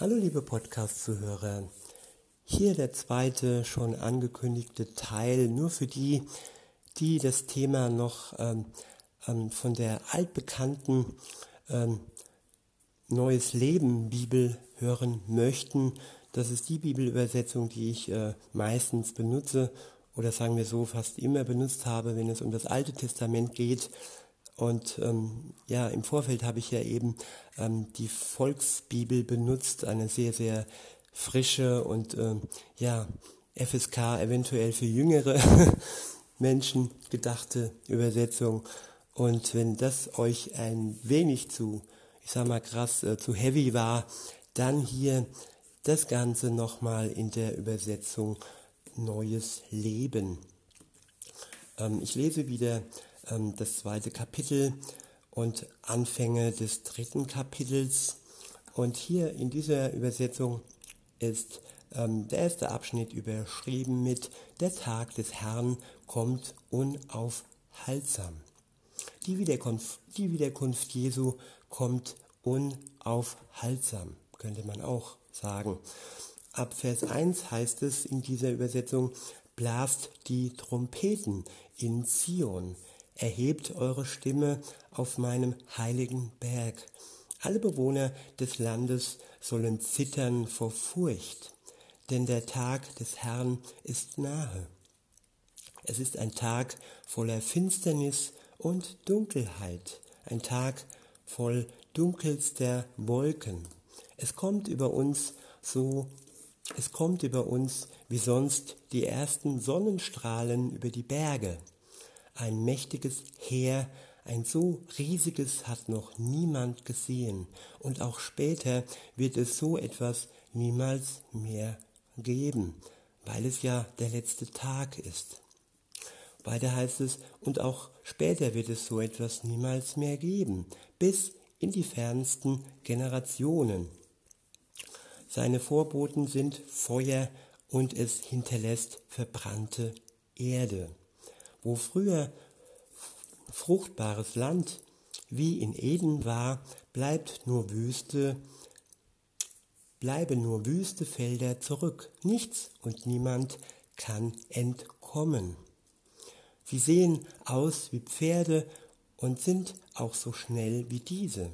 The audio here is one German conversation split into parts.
Hallo liebe Podcast-Zuhörer. Hier der zweite schon angekündigte Teil, nur für die, die das Thema noch ähm, ähm, von der altbekannten ähm, Neues Leben Bibel hören möchten. Das ist die Bibelübersetzung, die ich äh, meistens benutze oder sagen wir so fast immer benutzt habe, wenn es um das Alte Testament geht. Und ähm, ja, im Vorfeld habe ich ja eben ähm, die Volksbibel benutzt, eine sehr, sehr frische und ähm, ja, FSK eventuell für jüngere Menschen gedachte Übersetzung. Und wenn das euch ein wenig zu, ich sag mal krass, äh, zu heavy war, dann hier das Ganze nochmal in der Übersetzung Neues Leben. Ähm, ich lese wieder ähm, das zweite Kapitel und Anfänge des dritten Kapitels. Und hier in dieser Übersetzung ist ähm, der erste Abschnitt überschrieben mit Der Tag des Herrn kommt unaufhaltsam. Die Wiederkunft, die Wiederkunft Jesu kommt unaufhaltsam, könnte man auch sagen. Ab Vers 1 heißt es in dieser Übersetzung, blast die Trompeten in Zion, erhebt eure Stimme auf meinem heiligen Berg. Alle Bewohner des Landes sollen zittern vor Furcht, denn der Tag des Herrn ist nahe. Es ist ein Tag voller Finsternis und Dunkelheit, ein Tag voll dunkelster Wolken. Es kommt über uns so, es kommt über uns wie sonst die ersten Sonnenstrahlen über die Berge. Ein mächtiges Heer, ein so riesiges hat noch niemand gesehen und auch später wird es so etwas niemals mehr geben, weil es ja der letzte Tag ist. Weiter heißt es, und auch später wird es so etwas niemals mehr geben, bis in die fernsten Generationen. Seine Vorboten sind Feuer und es hinterlässt verbrannte Erde. Wo früher fruchtbares Land wie in Eden war, bleibt nur Wüste, bleiben nur wüste Felder zurück. Nichts und niemand kann entkommen. Sie sehen aus wie Pferde und sind auch so schnell wie diese.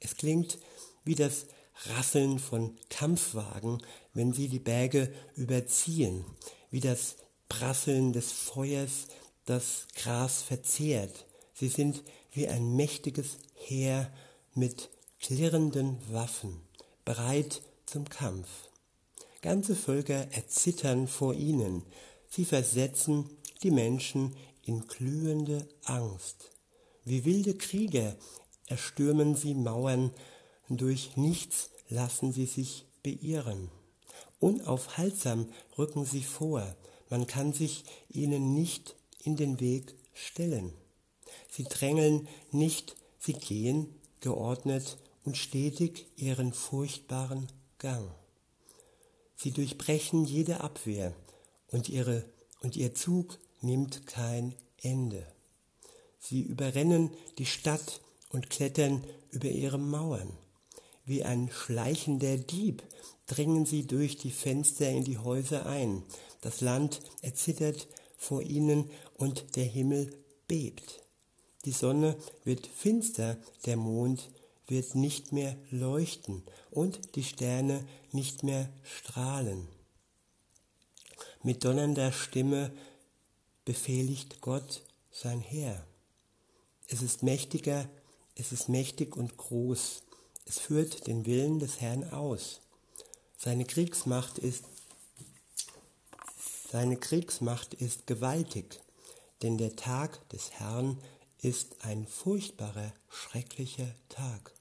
Es klingt wie das Rasseln von Kampfwagen, wenn sie die Berge überziehen, wie das Prasseln des Feuers, das Gras verzehrt. Sie sind wie ein mächtiges Heer mit klirrenden Waffen, bereit zum Kampf. Ganze Völker erzittern vor ihnen. Sie versetzen die Menschen in glühende Angst. Wie wilde Krieger erstürmen sie Mauern, durch nichts lassen sie sich beirren. Unaufhaltsam rücken sie vor, man kann sich ihnen nicht in den Weg stellen. Sie drängeln nicht, sie gehen geordnet und stetig ihren furchtbaren Gang. Sie durchbrechen jede Abwehr und, ihre, und ihr Zug nimmt kein Ende. Sie überrennen die Stadt und klettern über ihre Mauern. Wie ein schleichender Dieb dringen sie durch die Fenster in die Häuser ein. Das Land erzittert vor ihnen und der Himmel bebt. Die Sonne wird finster, der Mond wird nicht mehr leuchten und die Sterne nicht mehr strahlen. Mit donnernder Stimme befehligt Gott sein Heer. Es ist mächtiger, es ist mächtig und groß. Es führt den Willen des Herrn aus. Seine Kriegsmacht ist seine Kriegsmacht ist gewaltig, denn der Tag des Herrn ist ein furchtbarer, schrecklicher Tag.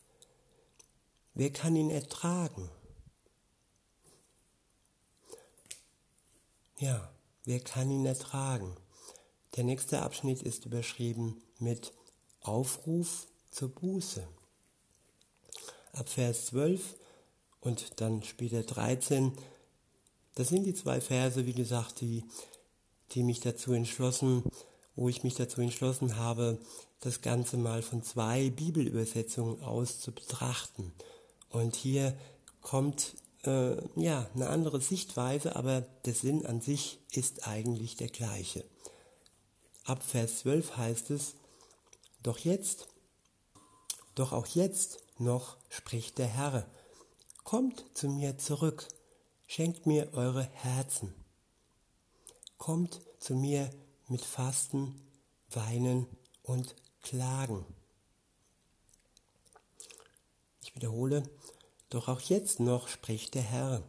Wer kann ihn ertragen? Ja, wer kann ihn ertragen? Der nächste Abschnitt ist überschrieben mit Aufruf zur Buße. Ab Vers 12 und dann später 13 das sind die zwei Verse, wie gesagt, die, die mich dazu entschlossen, wo ich mich dazu entschlossen habe, das Ganze mal von zwei Bibelübersetzungen aus zu betrachten. Und hier kommt äh, ja eine andere Sichtweise, aber der Sinn an sich ist eigentlich der gleiche. Ab Vers 12 heißt es, doch jetzt, doch auch jetzt noch spricht der Herr, kommt zu mir zurück, schenkt mir eure Herzen, kommt zu mir mit Fasten, Weinen und Klagen. Ich wiederhole, doch auch jetzt noch spricht der Herr,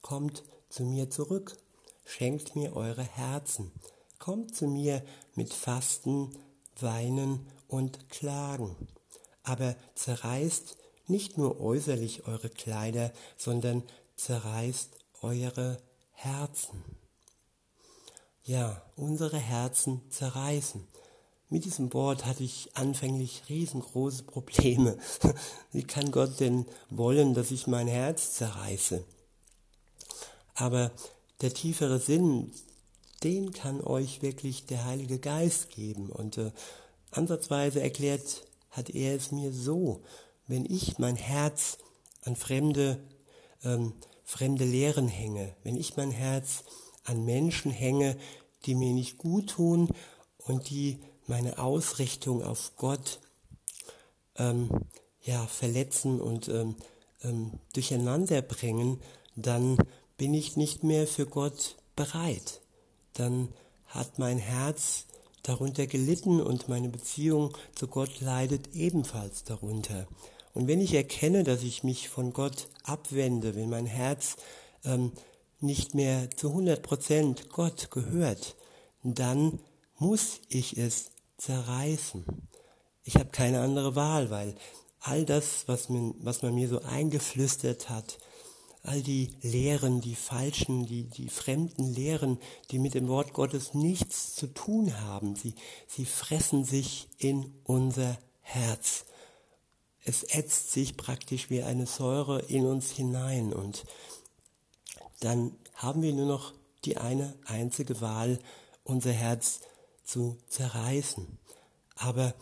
kommt zu mir zurück, schenkt mir eure Herzen, kommt zu mir mit Fasten, Weinen und Klagen, aber zerreißt nicht nur äußerlich eure Kleider, sondern zerreißt eure Herzen. Ja, unsere Herzen zerreißen. Mit diesem Wort hatte ich anfänglich riesengroße Probleme. Wie kann Gott denn wollen, dass ich mein Herz zerreiße? Aber der tiefere Sinn, den kann euch wirklich der Heilige Geist geben. Und äh, ansatzweise erklärt hat er es mir so, wenn ich mein Herz an fremde, ähm, fremde Lehren hänge, wenn ich mein Herz an Menschen hänge, die mir nicht gut tun und die meine Ausrichtung auf Gott ähm, ja, verletzen und ähm, ähm, durcheinander bringen, dann bin ich nicht mehr für Gott bereit. Dann hat mein Herz darunter gelitten und meine Beziehung zu Gott leidet ebenfalls darunter. Und wenn ich erkenne, dass ich mich von Gott abwende, wenn mein Herz ähm, nicht mehr zu 100 Prozent Gott gehört, dann muss ich es zerreißen. Ich habe keine andere Wahl, weil all das, was man, was man mir so eingeflüstert hat, all die Lehren, die falschen, die, die fremden Lehren, die mit dem Wort Gottes nichts zu tun haben, sie, sie fressen sich in unser Herz. Es ätzt sich praktisch wie eine Säure in uns hinein und dann haben wir nur noch die eine einzige Wahl, unser Herz zu zerreißen. Aber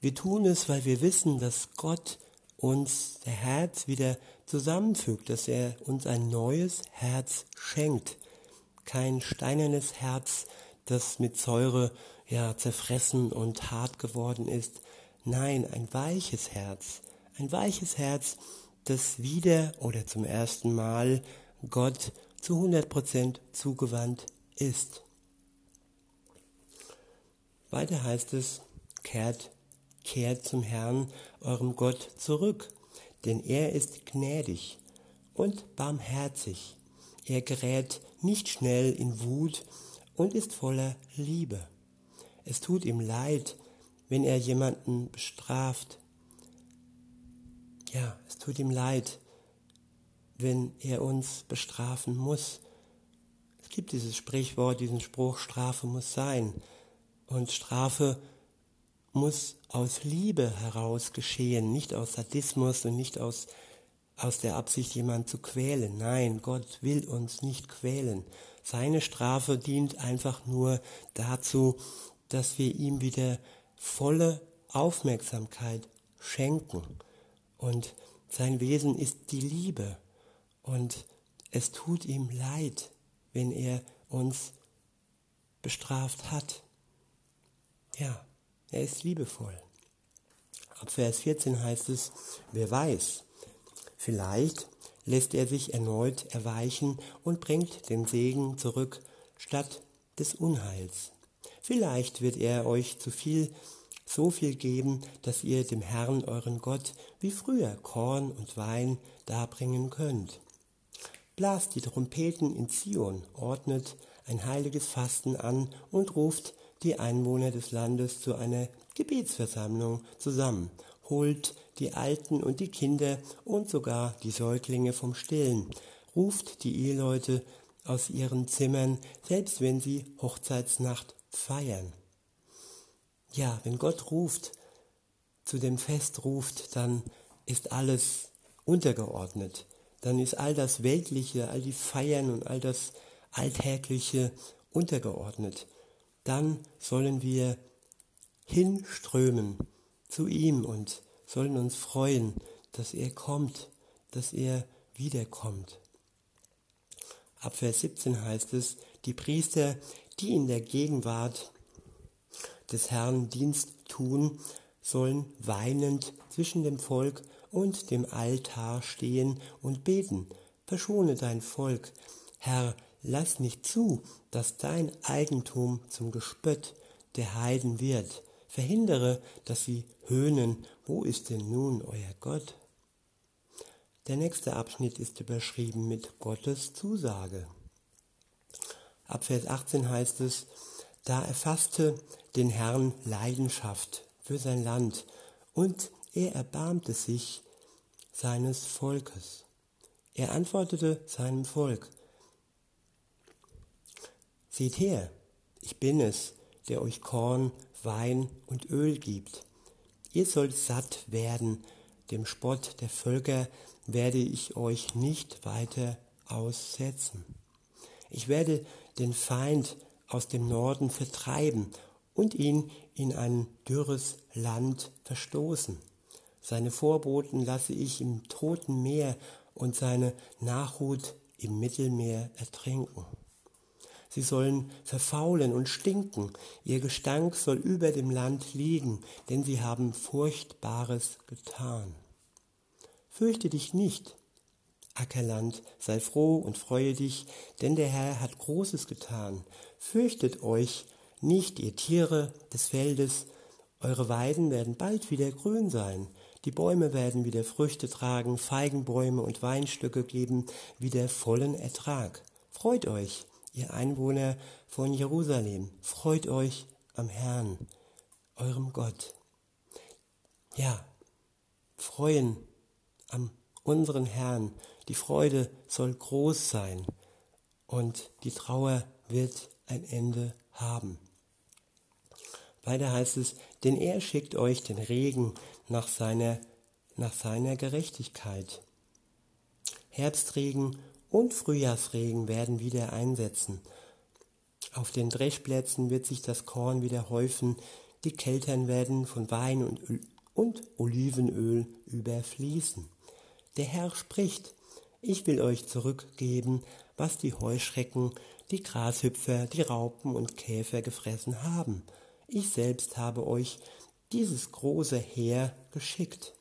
wir tun es, weil wir wissen, dass Gott uns der Herz wieder zusammenfügt, dass er uns ein neues Herz schenkt. Kein steinernes Herz, das mit Säure ja zerfressen und hart geworden ist. Nein, ein weiches Herz. Ein weiches Herz, das wieder oder zum ersten Mal Gott zu 100% zugewandt ist. Weiter heißt es, kehrt, kehrt zum Herrn, eurem Gott, zurück, denn er ist gnädig und barmherzig. Er gerät nicht schnell in Wut und ist voller Liebe. Es tut ihm leid, wenn er jemanden bestraft. Ja, es tut ihm leid, wenn er uns bestrafen muss. Es gibt dieses Sprichwort, diesen Spruch, Strafe muss sein. Und Strafe muss aus Liebe heraus geschehen, nicht aus Sadismus und nicht aus, aus der Absicht, jemanden zu quälen. Nein, Gott will uns nicht quälen. Seine Strafe dient einfach nur dazu, dass wir ihm wieder volle Aufmerksamkeit schenken. Und sein Wesen ist die Liebe. Und es tut ihm leid, wenn er uns bestraft hat. Ja, er ist liebevoll. Ab Vers 14 heißt es, wer weiß, vielleicht lässt er sich erneut erweichen und bringt den Segen zurück statt des Unheils. Vielleicht wird er euch zu viel, so viel geben, dass ihr dem Herrn euren Gott wie früher Korn und Wein darbringen könnt. Blast die Trompeten in Zion, ordnet ein heiliges Fasten an und ruft die Einwohner des Landes zu einer Gebetsversammlung zusammen, holt die Alten und die Kinder und sogar die Säuglinge vom Stillen, ruft die Eheleute aus ihren Zimmern, selbst wenn sie Hochzeitsnacht feiern. Ja, wenn Gott ruft, zu dem Fest ruft, dann ist alles untergeordnet. Dann ist all das Weltliche, all die Feiern und all das Alltägliche untergeordnet dann sollen wir hinströmen zu ihm und sollen uns freuen, dass er kommt, dass er wiederkommt. Ab Vers 17 heißt es, die Priester, die in der Gegenwart des Herrn Dienst tun, sollen weinend zwischen dem Volk und dem Altar stehen und beten. Verschone dein Volk. Herr, lass nicht zu, dass dein Eigentum zum Gespött der Heiden wird. Verhindere, dass sie höhnen, wo ist denn nun euer Gott? Der nächste Abschnitt ist überschrieben mit Gottes Zusage. Ab Vers 18 heißt es, da erfasste den Herrn Leidenschaft für sein Land und er erbarmte sich seines Volkes. Er antwortete seinem Volk, Seht her, ich bin es, der euch Korn, Wein und Öl gibt. Ihr sollt satt werden, dem Spott der Völker werde ich euch nicht weiter aussetzen. Ich werde den Feind aus dem Norden vertreiben und ihn in ein dürres Land verstoßen. Seine Vorboten lasse ich im toten Meer und seine Nachhut im Mittelmeer ertrinken. Sie sollen verfaulen und stinken, ihr Gestank soll über dem Land liegen, denn sie haben Furchtbares getan. Fürchte dich nicht, Ackerland, sei froh und freue dich, denn der Herr hat Großes getan. Fürchtet euch nicht, ihr Tiere des Feldes, eure Weiden werden bald wieder grün sein, die Bäume werden wieder Früchte tragen, Feigenbäume und Weinstöcke geben wieder vollen Ertrag. Freut euch, ihr Einwohner von Jerusalem, freut euch am Herrn, eurem Gott. Ja, freuen am unseren Herrn. Die Freude soll groß sein und die Trauer wird ein Ende haben. Weiter heißt es, denn er schickt euch den Regen nach seiner, nach seiner Gerechtigkeit. Herbstregen und Frühjahrsregen werden wieder einsetzen. Auf den Dreschplätzen wird sich das Korn wieder häufen, die Keltern werden von Wein und, und Olivenöl überfließen. Der Herr spricht, ich will euch zurückgeben, was die Heuschrecken, die Grashüpfer, die Raupen und Käfer gefressen haben. Ich selbst habe euch dieses große Heer geschickt.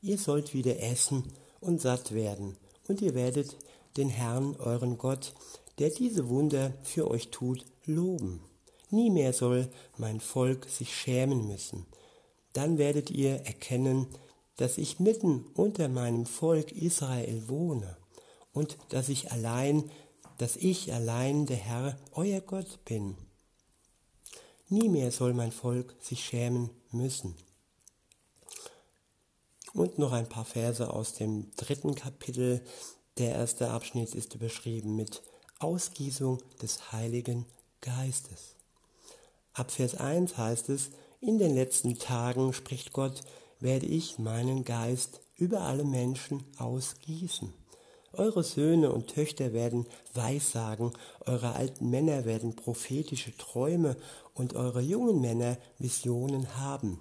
Ihr sollt wieder essen und satt werden, und ihr werdet den Herrn, euren Gott, der diese Wunder für euch tut, loben. Nie mehr soll mein Volk sich schämen müssen. Dann werdet ihr erkennen, dass ich mitten unter meinem Volk Israel wohne und dass ich allein, dass ich allein der Herr, euer Gott bin. Nie mehr soll mein Volk sich schämen müssen. Und noch ein paar Verse aus dem dritten Kapitel der erste Abschnitt ist überschrieben mit Ausgießung des Heiligen Geistes. Ab Vers 1 heißt es, in den letzten Tagen, spricht Gott, werde ich meinen Geist über alle Menschen ausgießen. Eure Söhne und Töchter werden Weissagen, eure alten Männer werden prophetische Träume und eure jungen Männer Visionen haben.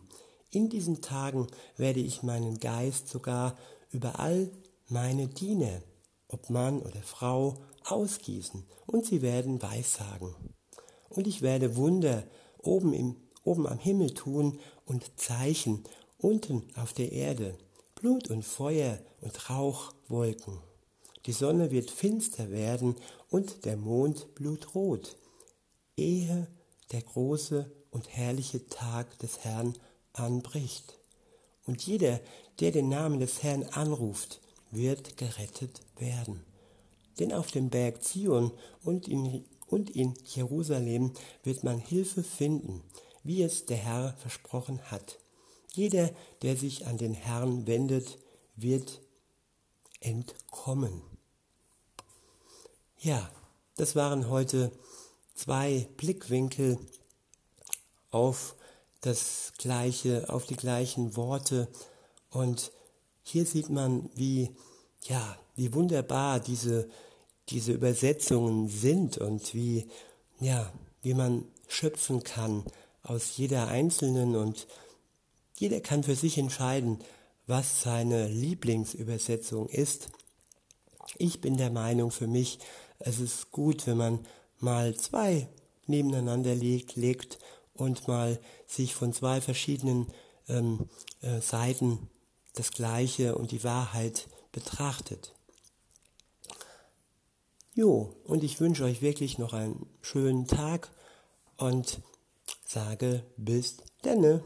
In diesen Tagen werde ich meinen Geist sogar über all meine Diener ob Mann oder Frau, ausgießen und sie werden Weissagen. Und ich werde Wunder oben, im, oben am Himmel tun und Zeichen unten auf der Erde, Blut und Feuer und Rauchwolken. Die Sonne wird finster werden und der Mond blutrot, ehe der große und herrliche Tag des Herrn anbricht. Und jeder, der den Namen des Herrn anruft, wird gerettet werden. Denn auf dem Berg Zion und in, und in Jerusalem wird man Hilfe finden, wie es der Herr versprochen hat. Jeder, der sich an den Herrn wendet, wird entkommen. Ja, das waren heute zwei Blickwinkel auf das gleiche, auf die gleichen Worte und hier sieht man, wie, ja, wie wunderbar diese, diese Übersetzungen sind und wie, ja, wie man schöpfen kann aus jeder einzelnen und jeder kann für sich entscheiden, was seine Lieblingsübersetzung ist. Ich bin der Meinung für mich, es ist gut, wenn man mal zwei nebeneinander legt, legt und mal sich von zwei verschiedenen ähm, äh, Seiten das Gleiche und die Wahrheit betrachtet. Jo, und ich wünsche euch wirklich noch einen schönen Tag und sage bis denne.